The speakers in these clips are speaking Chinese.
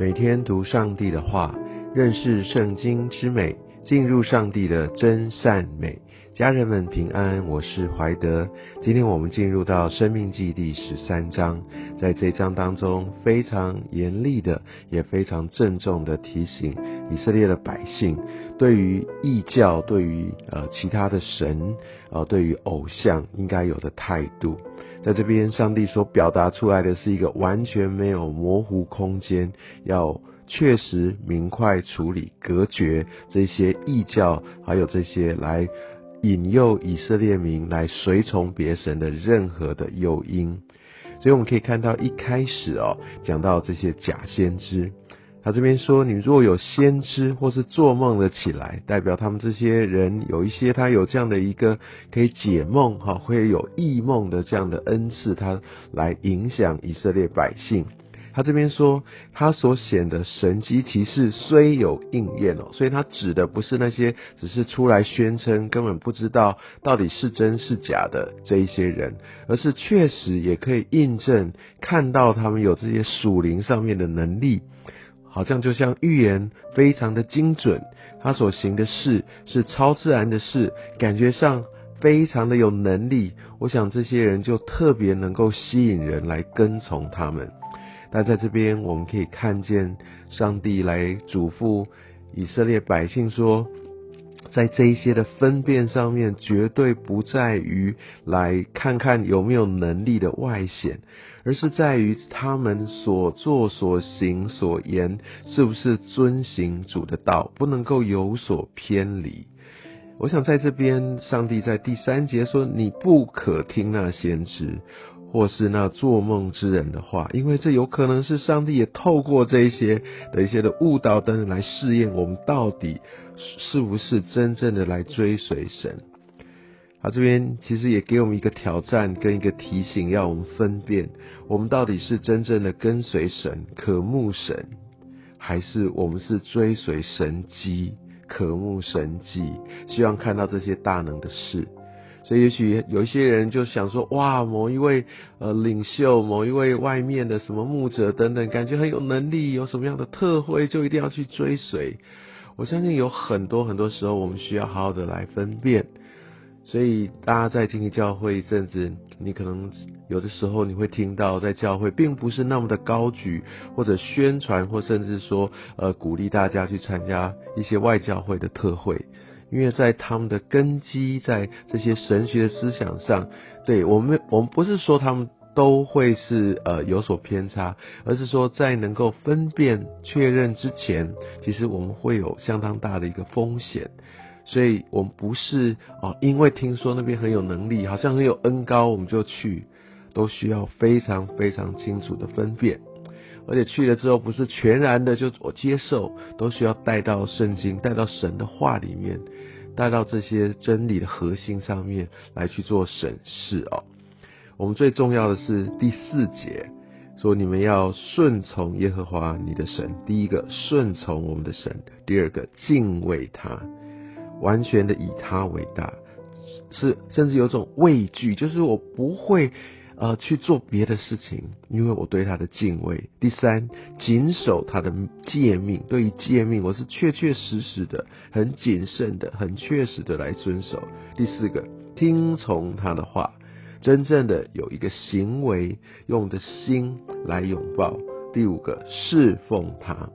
每天读上帝的话，认识圣经之美，进入上帝的真善美。家人们平安，我是怀德。今天我们进入到生命记第十三章，在这章当中，非常严厉的，也非常郑重的提醒以色列的百姓，对于异教，对于呃其他的神，呃对于偶像应该有的态度。在这边，上帝所表达出来的是一个完全没有模糊空间，要确实明快处理、隔绝这些异教，还有这些来引诱以色列民来随从别神的任何的诱因。所以我们可以看到，一开始哦，讲到这些假先知。他这边说，你若有先知或是做梦的起来，代表他们这些人有一些他有这样的一个可以解梦哈，会有异梦的这样的恩赐，他来影响以色列百姓。他这边说，他所显的神机骑士虽有应验哦，所以他指的不是那些只是出来宣称根本不知道到底是真是假的这一些人，而是确实也可以印证看到他们有这些属灵上面的能力。好像就像预言非常的精准，他所行的事是超自然的事，感觉上非常的有能力。我想这些人就特别能够吸引人来跟从他们。但在这边我们可以看见上帝来嘱咐以色列百姓说，在这一些的分辨上面，绝对不在于来看看有没有能力的外显。而是在于他们所作所行所言是不是遵行主的道，不能够有所偏离。我想在这边，上帝在第三节说：“你不可听那先知，或是那做梦之人的话，因为这有可能是上帝也透过这一些的一些的误导等来试验我们到底是不是真正的来追随神。”他这边其实也给我们一个挑战跟一个提醒，要我们分辨我们到底是真正的跟随神、渴慕神，还是我们是追随神机、渴慕神迹，希望看到这些大能的事。所以，也许有一些人就想说：哇，某一位呃领袖，某一位外面的什么牧者等等，感觉很有能力，有什么样的特惠，就一定要去追随。我相信有很多很多时候，我们需要好好的来分辨。所以，大家在经历教会一阵子，你可能有的时候你会听到，在教会并不是那么的高举或者宣传，或甚至说，呃，鼓励大家去参加一些外教会的特会，因为在他们的根基，在这些神学的思想上，对我们，我们不是说他们都会是呃有所偏差，而是说在能够分辨确认之前，其实我们会有相当大的一个风险。所以，我们不是哦，因为听说那边很有能力，好像很有恩高，我们就去，都需要非常非常清楚的分辨。而且去了之后，不是全然的就我接受，都需要带到圣经，带到神的话里面，带到这些真理的核心上面来去做审视哦。我们最重要的是第四节，说你们要顺从耶和华你的神。第一个，顺从我们的神；第二个，敬畏他。完全的以他为大，是甚至有种畏惧，就是我不会呃去做别的事情，因为我对他的敬畏。第三，谨守他的诫命，对于诫命，我是确确实实的、很谨慎的、很确实的来遵守。第四个，听从他的话，真正的有一个行为，用的心来拥抱。第五个，侍奉他，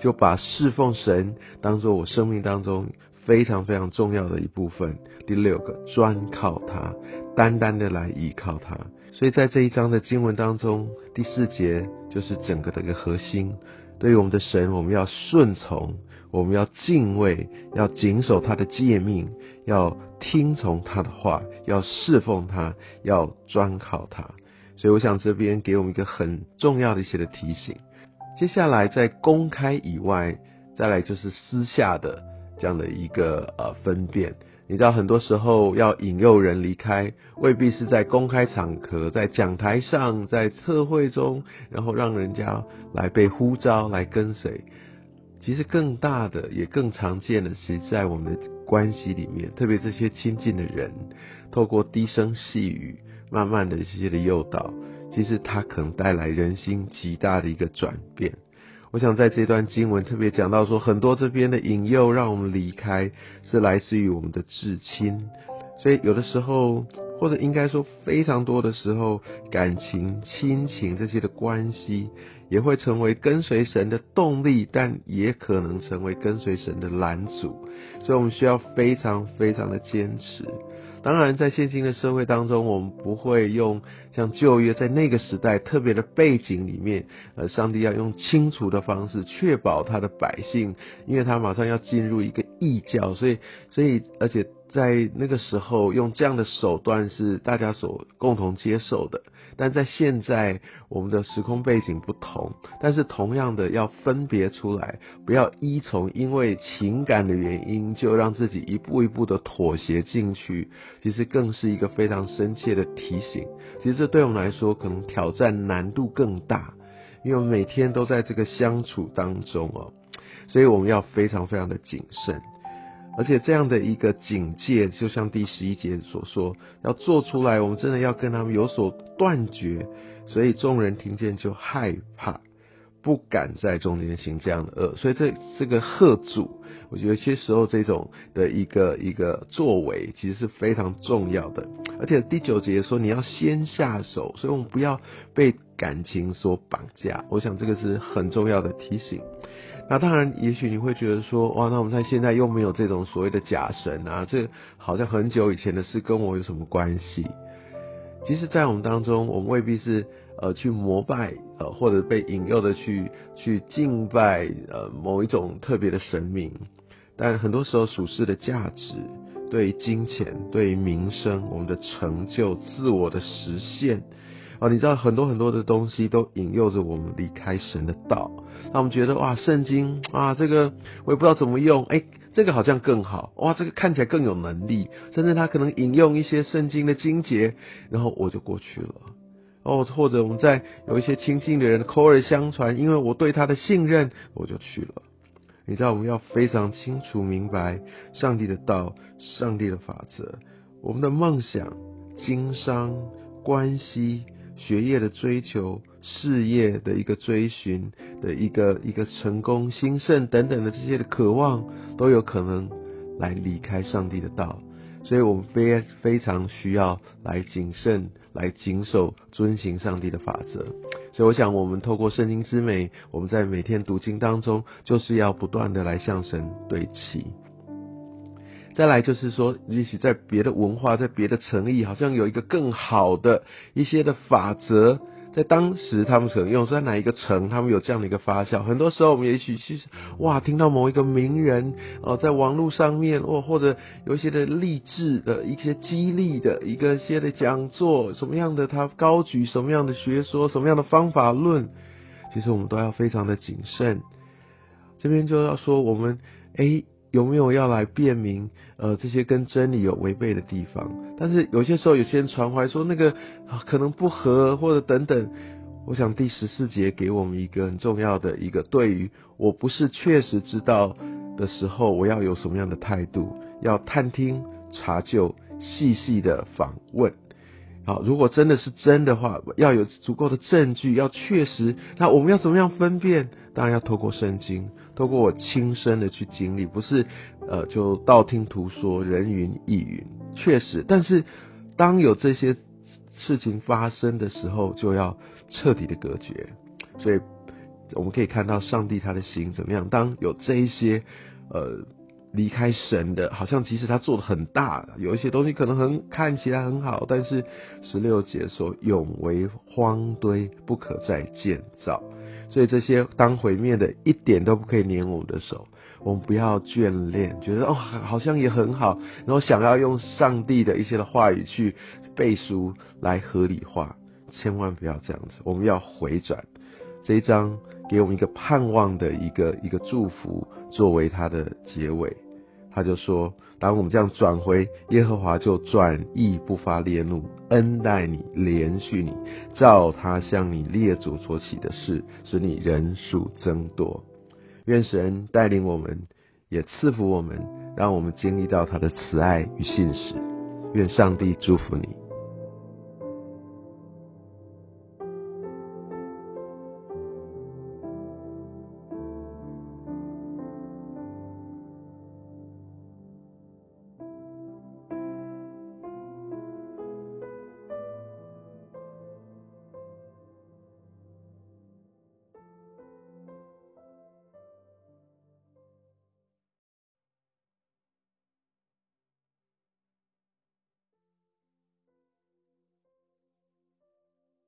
就把侍奉神当做我生命当中。非常非常重要的一部分。第六个，专靠他，单单的来依靠他。所以在这一章的经文当中，第四节就是整个的一个核心。对于我们的神，我们要顺从，我们要敬畏，要谨守他的诫命，要听从他的话，要侍奉他，要专靠他。所以我想这边给我们一个很重要的一些的提醒。接下来在公开以外，再来就是私下的。这样的一个呃分辨，你知道很多时候要引诱人离开，未必是在公开场合，在讲台上，在测会中，然后让人家来被呼召来跟随。其实更大的也更常见的，是在我们的关系里面，特别这些亲近的人，透过低声细语，慢慢的一些的诱导，其实它可能带来人心极大的一个转变。我想在这段经文特别讲到说，很多这边的引诱让我们离开，是来自于我们的至亲。所以有的时候，或者应该说非常多的时候，感情、亲情这些的关系，也会成为跟随神的动力，但也可能成为跟随神的拦阻。所以我们需要非常非常的坚持。当然，在现今的社会当中，我们不会用像旧约在那个时代特别的背景里面，呃，上帝要用清除的方式确保他的百姓，因为他马上要进入一个异教，所以，所以，而且。在那个时候用这样的手段是大家所共同接受的，但在现在我们的时空背景不同，但是同样的要分别出来，不要依从因为情感的原因就让自己一步一步的妥协进去，其实更是一个非常深切的提醒。其实这对我们来说可能挑战难度更大，因为我们每天都在这个相处当中哦，所以我们要非常非常的谨慎。而且这样的一个警戒，就像第十一节所说，要做出来，我们真的要跟他们有所断绝。所以众人听见就害怕，不敢在中间行这样的恶。所以这这个贺主，我觉得些时候这种的一个一个作为，其实是非常重要的。而且第九节说你要先下手，所以我们不要被感情所绑架。我想这个是很重要的提醒。那当然，也许你会觉得说，哇，那我们在现在又没有这种所谓的假神啊，这好像很久以前的事，跟我有什么关系？其实，在我们当中，我们未必是呃去膜拜呃，或者被引诱的去去敬拜呃某一种特别的神明，但很多时候属世的价值，对于金钱，对于名声，我们的成就，自我的实现。啊，你知道很多很多的东西都引诱着我们离开神的道，那我们觉得哇，圣经啊，这个我也不知道怎么用，哎，这个好像更好，哇，这个看起来更有能力，甚至他可能引用一些圣经的经节，然后我就过去了。哦，或者我们在有一些亲近的人口耳相传，因为我对他的信任，我就去了。你知道我们要非常清楚明白上帝的道，上帝的法则，我们的梦想、经商、关系。学业的追求、事业的一个追寻的一个一个成功、兴盛等等的这些的渴望，都有可能来离开上帝的道，所以我们非非常需要来谨慎、来谨守、遵行上帝的法则。所以，我想我们透过圣经之美，我们在每天读经当中，就是要不断的来向神对齐。再来就是说，也许在别的文化，在别的诚意，好像有一个更好的一些的法则，在当时他们可能用在哪一个城，他们有这样的一个发酵。很多时候，我们也许是哇，听到某一个名人哦，在网络上面或或者有一些的励志的一些激励的一个些的讲座，什么样的他高举什么样的学说，什么样的方法论，其实我们都要非常的谨慎。这边就要说我们哎。有没有要来辨明呃这些跟真理有违背的地方？但是有些时候有些人传怀说那个可能不合或者等等。我想第十四节给我们一个很重要的一个，对于我不是确实知道的时候，我要有什么样的态度？要探听、查究、细细的访问。好，如果真的是真的话，要有足够的证据，要确实。那我们要怎么样分辨？当然要透过圣经。透过我亲身的去经历，不是呃就道听途说、人云亦云，确实。但是当有这些事情发生的时候，就要彻底的隔绝。所以我们可以看到上帝他的心怎么样。当有这一些呃离开神的，好像即使他做的很大，有一些东西可能很看起来很好，但是十六节说永为荒堆，不可再建造。所以这些当毁灭的，一点都不可以粘我们的手。我们不要眷恋，觉得哦好像也很好，然后想要用上帝的一些的话语去背书来合理化，千万不要这样子。我们要回转这一章，给我们一个盼望的一个一个祝福，作为它的结尾。他就说：“当我们这样转回，耶和华就转意不发烈怒，恩待你，连续你，照他向你列祖所起的事，使你人数增多。愿神带领我们，也赐福我们，让我们经历到他的慈爱与信实。愿上帝祝福你。”